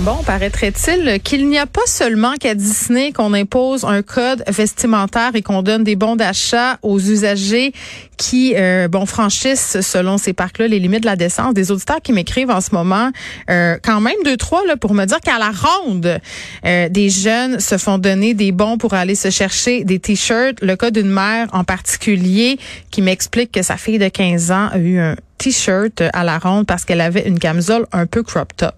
Bon, paraîtrait-il qu'il n'y a pas seulement qu'à Disney qu'on impose un code vestimentaire et qu'on donne des bons d'achat aux usagers qui, euh, bon, franchissent selon ces parcs-là les limites de la décence. Des auditeurs qui m'écrivent en ce moment, euh, quand même deux trois là pour me dire qu'à la ronde, euh, des jeunes se font donner des bons pour aller se chercher des t-shirts. Le cas d'une mère en particulier qui m'explique que sa fille de 15 ans a eu un t-shirt à la ronde parce qu'elle avait une camisole un peu crop top.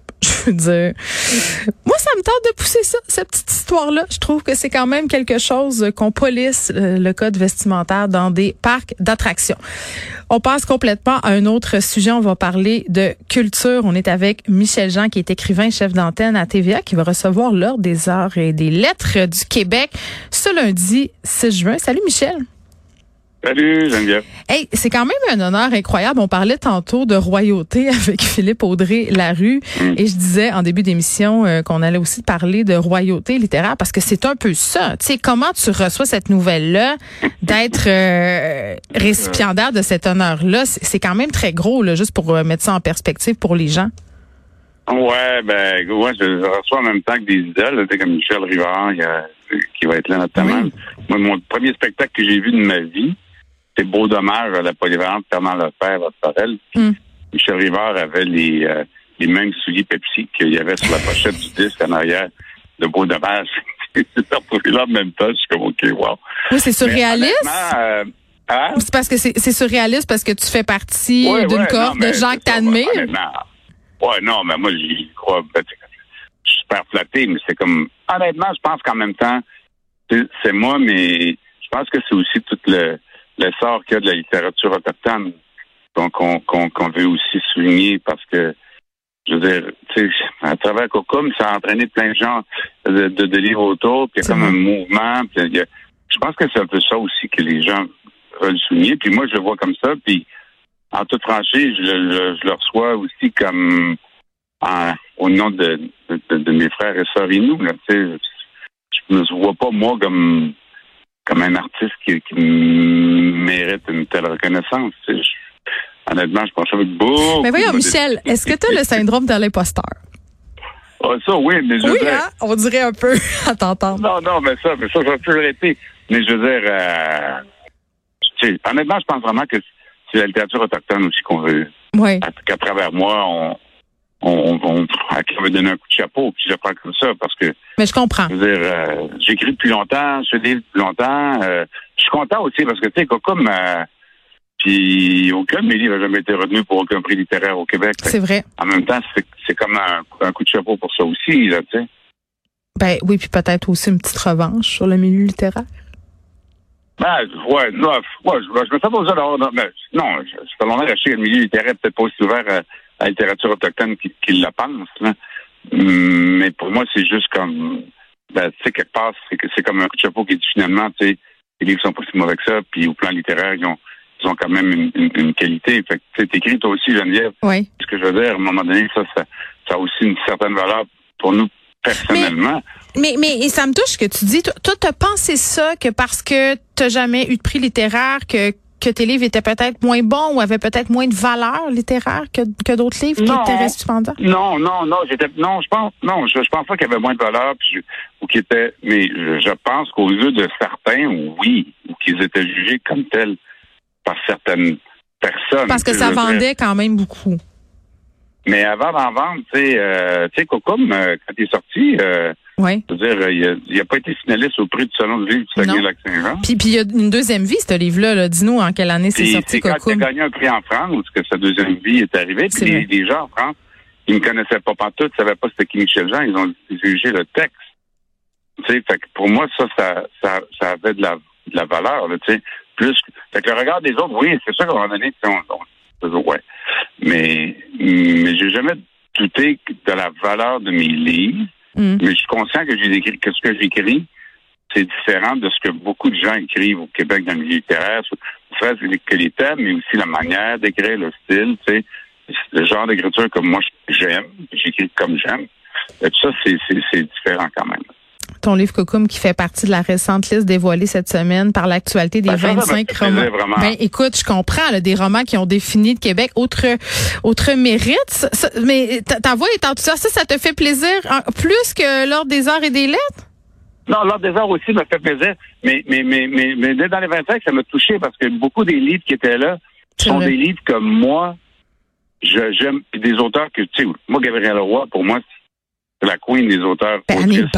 Moi, ça me tente de pousser ça, cette petite histoire-là. Je trouve que c'est quand même quelque chose qu'on polisse le code vestimentaire dans des parcs d'attractions. On passe complètement à un autre sujet. On va parler de culture. On est avec Michel Jean, qui est écrivain, chef d'antenne à TVA, qui va recevoir l'ordre des arts et des lettres du Québec ce lundi 6 juin. Salut, Michel. Salut, Geneviève. Hey, c'est quand même un honneur incroyable. On parlait tantôt de royauté avec Philippe Audrey Larue Mm. et je disais en début d'émission euh, qu'on allait aussi parler de royauté littéraire parce que c'est un peu ça. Tu sais, comment tu reçois cette nouvelle-là d'être euh, récipiendaire de cet honneur-là? C'est c'est quand même très gros, là, juste pour euh, mettre ça en perspective pour les gens. Ouais, ben, ouais, je, je reçois en même temps que des idoles, comme Michel Rivard, il y a- qui va être là notamment. Oui. Moi, mon premier spectacle que j'ai vu de ma vie, c'est Beau Dommage à la polyvalente Fernand Lefebvre à Sorel. Mm. Michel Rivard avait les, euh, les mêmes souliers Pepsi qu'il y avait sur la pochette du disque en arrière de Beau Dommage. c'est retrouvé là en même temps, je suis comme, OK, wow. Oui, c'est surréaliste. Euh, hein? C'est parce que c'est surréaliste parce que tu fais partie Ouais, d'une ouais, cohorte de gens que t'admires. ouais, non, mais moi, j'y crois. ben, Je suis super flatté, mais c'est comme. Honnêtement, je pense qu'en même temps, c'est c'est moi, mais je pense que c'est aussi tout le l'essor qu'il y a de la littérature autochtone qu'on qu'on veut aussi souligner parce que je veux dire, tu sais, à travers Cocum, ça a entraîné plein de gens de, de, de livres autour, puis il y a comme un mouvement. puis a- je pense que c'est un peu ça aussi que les gens veulent souligner. Puis moi, je le vois comme ça. Puis en toute franchise, je, le- je- je le reçois aussi comme en- au nom de, de, de mes frères et sœurs et nous. Là, tu sais, je ne vois pas, moi, comme, comme un artiste qui, qui mérite une telle reconnaissance. tu sais. Je- honnêtement, je pense avec beaucoup. Mais voyons, Michel, est-ce que tu as le syndrome de l'imposteur? Ah, ça, oui, mais je veux Oui, dire- hein? On dirait un peu à t'entendre. Non, non, mais ça, mais ça, je vais plus le répéter. Mais je veux dire, euh, tu sais, honnêtement, je pense vraiment que c'est la littérature autochtone aussi qu'on veut, Oui. qu'à travers moi, on, on, on, à qui on veut donner un coup de chapeau, puis je le prends comme ça, parce que, Mais je comprends. je veux dire, euh, j'écris depuis longtemps, je livres depuis longtemps, euh, je suis content aussi, parce que, tu sais, comme, euh, puis aucun de mes livres n'a jamais été retenu pour aucun prix littéraire au Québec. C'est vrai. En même temps, c'est comme un, un coup de chapeau pour ça aussi, là, tu sais. Ben oui, puis peut-être aussi une petite revanche sur le milieu littéraire. Ben, ouais, non, ouais, je, je me fais pas ça d'avoir, non, mais, non, je, je je le milieu littéraire peut-être pas aussi ouvert à la littérature autochtone qu'il qu'il le pense, là. Hum, Mais pour moi, c'est juste comme, ben, tu sais, quelque part, c'est que c'est comme un coup de chapeau qui dit finalement, tu sais, les livres sont pas si mauvais que ça, puis au plan littéraire, ils ont, ils ont quand même une, une, une qualité. Fait que, tu sais, t'écris toi aussi, Geneviève, Oui. ce que je veux dire, à un moment donné, ça, ça, ça a aussi une certaine valeur pour nous personnellement. Mais, mais et ça me touche que tu dis, toi, toi, t'as pensé ça que parce que t'as jamais eu de prix littéraire, que, que tes livres étaient peut-être moins bons ou avaient peut-être moins de valeur littéraire que, que d'autres livres Non. qui étaient récipiendaires? Non, non, non, j'étais non, je pense non, je, je pense pas qu'il y avait moins de valeur puis ou qu'il était mais je, je pense qu'aux yeux de certains, oui, ou qu'ils étaient jugés comme tels par certaines personnes. Parce que ça vendait quand même beaucoup. Mais avant d'en vendre, tu sais, euh, tu sais, Cocum, euh, quand il est sorti, euh, Oui. je veux dire, euh, il a, il a pas été finaliste au prix du salon du livre du. Saguenay-Lac-Saint-Jean. Puis puis il y a une deuxième vie, ce livre-là. Là. Dis-nous en quelle année c'est sorti, c'est quand il a gagné un prix en France, que sa deuxième vie est arrivée. Puis les, les gens en France, ils me connaissaient pas pantoute, ils savaient pas c'était qui Michel Jean, ils ont jugé le texte. Tu sais, fait que pour moi, ça, ça, ça, ça avait de la, de la valeur, tu sais. Plus, que- fait que le regard des autres, oui, c'est sûr qu'à un moment donné, on, on- ouais. Mais, mais j'ai jamais douté de la valeur de mes livres. Hum. Mais je suis conscient que écrit, que ce que j'écris, c'est différent de ce que beaucoup de gens écrivent au Québec dans le milieu littéraire. C'est que les thèmes, mais aussi la manière d'écrire, le style, tu sais, le genre d'écriture que moi j'aime, j'écris comme j'aime. Et tout ça, c'est différent quand même. Ton livre Cocum qui fait partie de la récente liste dévoilée cette semaine par l'actualité des 25 ben, romans. Ben, écoute, je comprends, là, des romans qui ont défini de Québec autre autre mérite. Mais ta, voix est enthousiaste. Ça, ça te fait plaisir plus que l'ordre des arts et des lettres? Non, l'ordre des arts aussi me fait plaisir. Mais, mais, mais, mais, mais dans les 25, ça m'a touché parce que beaucoup des livres qui étaient là sont des livres comme moi, j'aime, des auteurs que, tu sais, moi, Gabriel Roy, pour moi, c'est la queen des auteurs ben,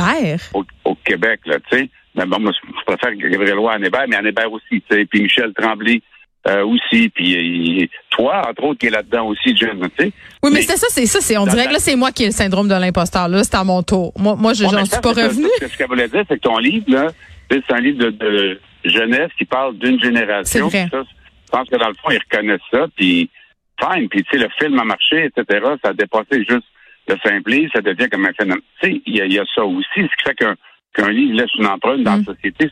au, au, Québec, là, tu sais. Mais bon, moi, je préfère Gabriel Roy à Hébert, mais Hébert aussi, tu sais. Puis Michel Tremblay euh, aussi, puis toi, entre autres, qui est là-dedans aussi, Jim, tu sais. Oui, mais, c'est ça, c'est ça, c'est, on dirait que là, c'est moi qui ai le syndrome de l'imposteur, là, c'est à mon tour. Moi, moi, je, j'en suis pas revenu. Ce qu'elle voulait dire, c'est que ton livre, là, c'est un livre de, de jeunesse qui parle d'une génération. C'est vrai. Ça, je pense que dans le fond, ils reconnaissent ça, puis fine, puis tu sais, le film a marché, etc., ça a dépassé juste le simplisme, ça devient comme un phénomène. Tu sais, il y, a ça aussi, ce qui fait qu'un livre laisse une empreinte dans la mm. société,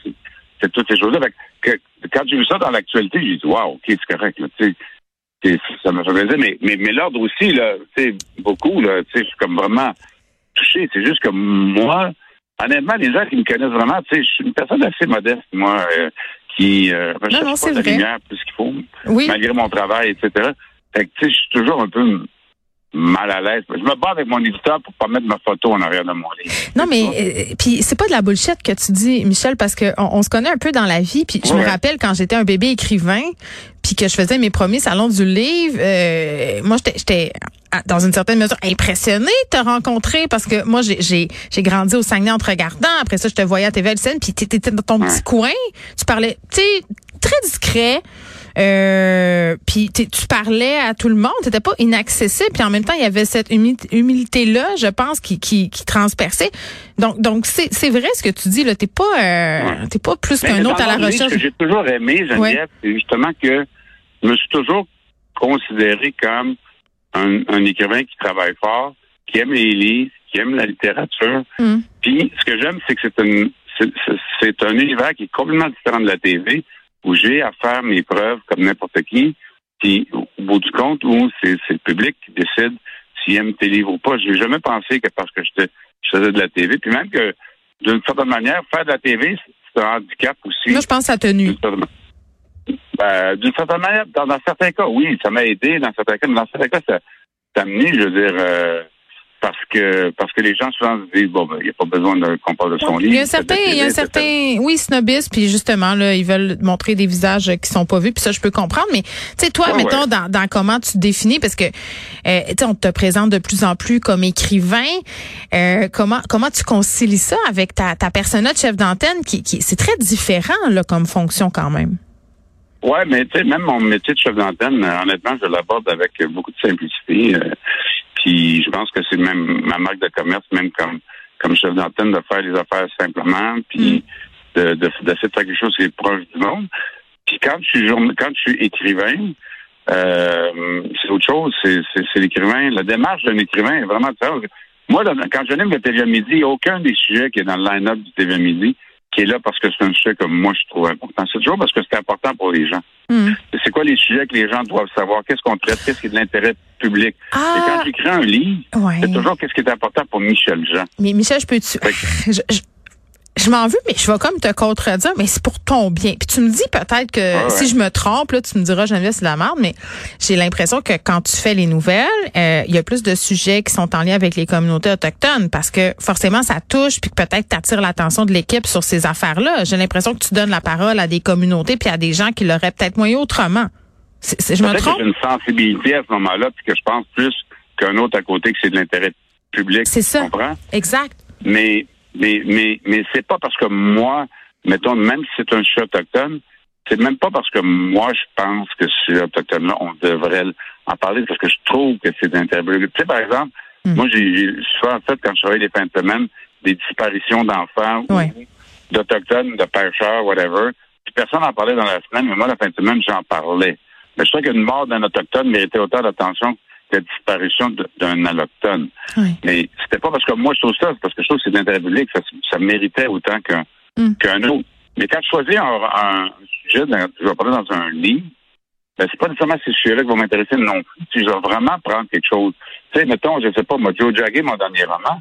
c'est toutes ces choses-là. Quand j'ai vu ça dans l'actualité, j'ai dit, wow, ok, c'est correct, là, tu sais, ça me fait plaisir, mais, mais, mais l'ordre aussi, là, tu sais, beaucoup, là, je suis comme vraiment touché. C'est juste que moi, honnêtement, les gens qui me connaissent vraiment, tu sais, je suis une personne assez modeste, moi, euh, qui euh, recherche pas la lumière plus qu'il faut, malgré mon travail, etc. Fait que, tu sais, je suis toujours un peu mal à l'aise. Je me bats avec mon éditeur pour pas mettre ma photo en arrière de mon livre. Non, mais euh, puis c'est pas de la bullshit que tu dis, Michel, parce que on, se connaît un peu dans la vie. Puis je me rappelle quand j'étais un bébé écrivain, puis que je faisais mes premiers salons du livre, euh, moi j'étais dans une certaine mesure impressionnée de te rencontrer parce que moi j'ai j'ai grandi au Saguenay en te regardant. Après ça, je te voyais à TV scène, puis t'étais dans ton petit coin, tu parlais, tu sais, très discret. Euh, puis tu parlais à tout le monde, t'étais pas inaccessible, puis en même temps il y avait cette humilité là, je pense, qui qui, qui transperçait. Donc donc c'est c'est vrai ce que tu dis là, t'es pas euh, t'es pas plus qu'un autre à la recherche. Ce que j'ai toujours aimé, Geneviève, c'est justement que je me suis toujours considéré comme un, un, écrivain qui travaille fort, qui aime les livres, qui aime la littérature. Mm. Puis ce que j'aime, c'est que c'est un c'est un univers qui est complètement différent de la TV où j'ai à faire mes preuves comme n'importe qui. Puis, au bout du compte, où c'est le public qui décide s'il aime tes livres ou pas. Je n'ai jamais pensé que parce que je faisais de la TV, puis même que d'une certaine manière, faire de la TV, c'est un handicap aussi. Moi, je pense à tenue. Ben, d'une certaine manière, dans, certains cas, oui, ça m'a aidé, dans certains cas, mais dans certains cas, ça, ça amené, je veux dire, euh, parce que parce que les gens souvent se disent bon ben, il n'y a pas besoin qu'on parle de son livre. Il y a un certain il y a un certain oui snobisme puis justement là ils veulent montrer des visages qui sont pas vus puis ça je peux comprendre mais tu sais toi mettons dans, dans comment tu te définis parce que euh, tu sais on te présente de plus en plus comme écrivain euh, comment comment tu concilies ça avec ta ta persona de chef d'antenne qui, qui c'est très différent là comme fonction quand même. Ouais, mais tu sais, même mon métier de chef d'antenne, honnêtement, je l'aborde avec beaucoup de simplicité. Euh, puis je pense que c'est même ma marque de commerce, même comme comme chef d'antenne, de faire les affaires simplement, puis mm. de, de, de, faire quelque chose qui est proche du monde. Puis quand je suis quand je suis écrivain, euh, c'est autre chose. C'est l'écrivain. La démarche d'un écrivain est vraiment. Moi, quand je j'anime le TVA Midi, il n'y a aucun des sujets qui est dans le line-up du TVA Midi qui est là parce que c'est un sujet que moi je trouve important. C'est toujours parce que c'est important pour les gens. Hmm. C'est quoi les sujets que les gens doivent savoir? Qu'est-ce qu'on traite? Qu'est-ce qui est de l'intérêt public? Ah. Et quand j'écris un livre, c'est toujours qu'est-ce qui est important pour Michel Jean. Mais Michel, je peux-tu? Je m'en veux, mais je vais comme te contredire, mais c'est pour ton bien. Puis tu me dis peut-être que si je me trompe, là, tu me diras, Geneviève, c'est de la merde, mais j'ai l'impression que quand tu fais les nouvelles, euh, il y a plus de sujets qui sont en lien avec les communautés autochtones parce que forcément, ça touche, puis peut-être t'attires l'attention de l'équipe sur ces affaires-là. J'ai l'impression que tu donnes la parole à des communautés puis à des gens qui l'auraient peut-être moins autrement. je me trompe? J'ai une sensibilité à ce moment-là, puis que je pense plus qu'un autre à côté que c'est de l'intérêt public. C'est ça. Exact. Mais mais, mais, mais c'est pas parce que moi, mettons, même si c'est un sujet autochtone, c'est même pas parce que moi, je pense que ce sujet autochtone-là, on devrait en parler parce que je trouve que c'est intérêt. Tu sais, par exemple, hmm. moi, j'ai souvent fait, quand je travaillais les fins de semaine, des disparitions d'enfants d'Autochtones, de pêcheurs, whatever. Puis personne n'en parlait dans la semaine, mais moi, la fin de semaine, j'en parlais. Mais je crois qu'une mort d'un Autochtone méritait autant d'attention la disparition d'un alloctone. Mais c'était pas parce que moi je trouve ça, c'est parce que je trouve que c'est d'intérêt public, ça, ça méritait autant qu'un mm. qu'un autre. Mais quand je choisis un, sujet, je vais parler dans un livre, ben, c'est pas nécessairement ces sujets-là qui vont m'intéresser non plus. Si je vais vraiment prendre quelque chose. Tu sais, mettons, je sais pas, moi, Joe Jagger, mon dernier roman,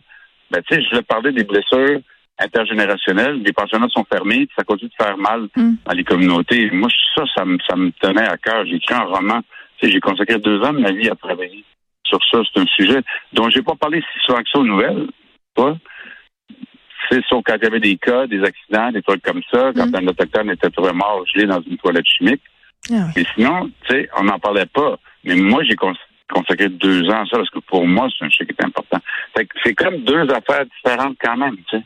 ben, tu sais, je vais parler des blessures intergénérationnel. Les pensionnats sont fermés, puis ça continue de faire mal Mm. dans les communautés. Moi, ça, ça me, ça me tenait à cœur. J'ai écrit un roman. J'ai consacré deux ans de ma vie à travailler sur ça. C'est un sujet dont j'ai pas parlé si souvent que ça aux nouvelles. Tu vois? C'est sauf quand il y avait des cas, des accidents, des trucs comme ça, quand Mm. un autochtone était trouvé mort gelé dans une toilette chimique. Ah oui. Mais sinon, tu sais, on n'en parlait pas. Mais moi, j'ai cons- consacré deux ans à ça parce que pour moi, c'est un sujet qui est important. C'est comme deux affaires différentes quand même, tu sais.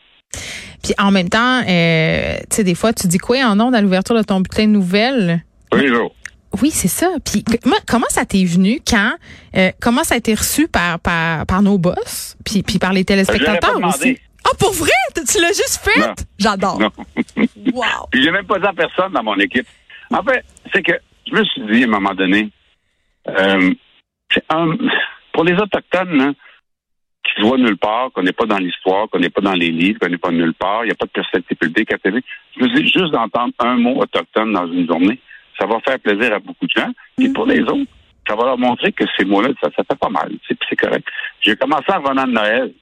Puis en même temps, euh, tu sais, des fois, tu dis quoi en ondes à l'ouverture de ton bulletin de nouvelles? Tous les jours. Oui, c'est ça. Puis comment ça t'est venu quand euh, comment ça a été reçu par par, par nos boss, puis puis par les téléspectateurs aussi? Ah pour vrai, Tu- l'as juste fait? J'adore. Wow. Puis j'ai même pas dit à personne dans mon équipe. En fait, c'est que je me suis dit à un moment donné, euh, un- pour les Autochtones, là, qui se voient nulle part, qu'on n'est pas dans l'histoire, qu'on n'est pas dans les livres, qu'on n'est pas nulle part, il n'y a pas de personnalité publique à télé. Je me dis juste d'entendre un mot autochtone dans une journée, ça va faire plaisir à beaucoup de gens. Puis pour les autres, ça va leur montrer que ces mots-là, ça, ça fait pas mal. Puis c'est correct. J'ai commencé en revenant de Noël.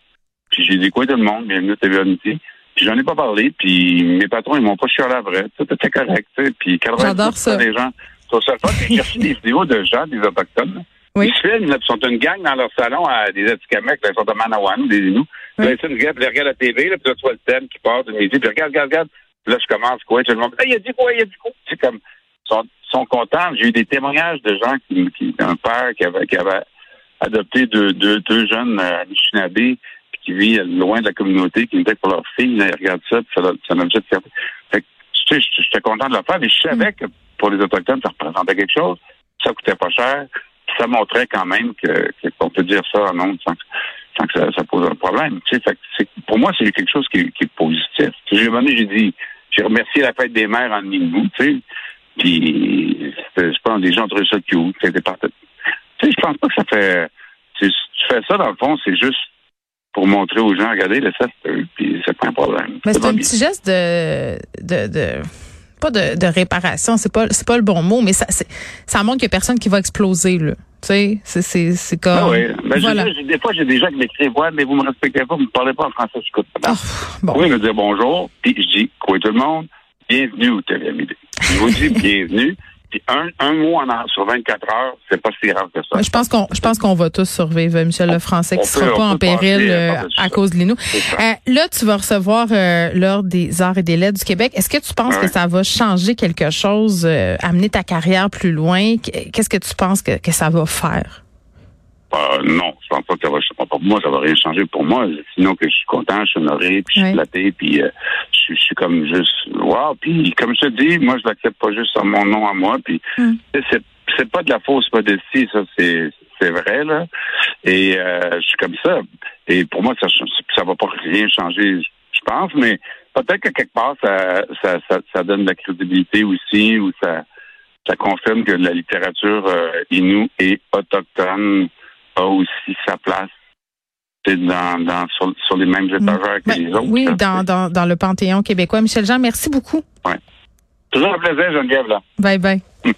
Puis j'ai dit quoi tout le monde, bienvenue à TV Unity. Puis j'en ai pas parlé, puis mes patrons, ils m'ont pas chialé à vrai. Tout était correct. Puis 90% J'adore ça. des gens ça le fun. J'ai reçu des vidéos de gens, des Autochtones. Oui. Ils se filment, là, puis sont une gang dans leur salon à des Atikamekw, ils sont à Manawan, des Inuits. Là, Oui. ils regardent, puis ils regardent la TV, là, puis là, tu vois le thème qui part de midi, puis regarde, regarde, regarde. Puis là, je commence, quoi, tout le monde, il a dit quoi, il a dit quoi? C'est comme, sont, sont contents. J'ai eu des témoignages de gens qui, qui un père qui avait, qui avait adopté deux, deux, deux jeunes euh, Anishinaabe, puis qui vit loin de la communauté, qui me disaient que pour leur fille, ils regardent ça, puis ça, ça m'a fait que, tu sais, j'étais content de le faire, mais je savais que pour les Autochtones, ça représentait quelque chose, ça coûtait pas cher, ça montrait quand même que, qu'on peut dire ça en nombre sans, sans que ça, pose un problème. Tu sais, fait que pour moi, c'est quelque chose qui, qui est positif. J'ai j'ai dit, j'ai remercié la fête des mères en Ningou, tu sais, puis c'était- je pense que les gens ont trouvé ça cute, c'était parfait. Tu sais, je pense pas que ça fait. Tu, tu fais ça, dans le fond, c'est juste pour montrer aux gens, regardez, le ça, c'est eux, puis c'est pas un problème. Mais c'est un bien. petit geste de de, de pas de, de réparation, c'est pas c'est pas le bon mot, mais ça c'est- ça montre qu'il y a personne qui va exploser là. Tu sais, c'est c'est c'est comme Ah oui. Ben, voilà. des fois, j'ai des gens qui m'écrivent, ouais, mais vous me respectez pas, vous me parlez pas en français, je écoute pas. Ah, bon. Oui, me dire bonjour, puis je dis, quoi tout le monde, bienvenue au TVMD. Je vous dis bienvenue, puis un, un mot en, sur 24 heures, c'est pas si grave que ça. Je pense qu'on je pense qu'on va tous survivre, Michel Lefrançais, qui sera peut- pas en péril euh, euh, à cause de ça. Euh, là, tu vas recevoir euh, l'Ordre des arts et des lettres du Québec. Est-ce que tu penses Ouais. que ça va changer quelque chose, euh, amener ta carrière plus loin? Qu'est-ce que tu penses que, que ça va faire? Non, je pense pas que ça va changer. Pour moi, ça va rien changer pour moi. Sinon que je suis content, je suis honoré, puis je suis flatté, puis euh, je, suis- je suis comme juste wow. Puis comme je te dis, moi je l'accepte pas juste sur mon nom à moi. Puis Mm. c'est c'est pas de la fausse modestie, ça c'est c'est vrai là. Et euh, je suis comme ça. Et pour moi, ça ça va pas rien changer, je pense, mais peut-être que quelque part ça ça, ça ça donne de la crédibilité aussi, ou ça ça confirme que la littérature euh, inoue et autochtone a aussi sa place dans, dans, sur, sur les mêmes étagères que Ben, les autres. oui, dans, dans, dans le Panthéon québécois. Michel Jean, merci beaucoup. Toujours un plaisir, Geneviève, là. Bye bye.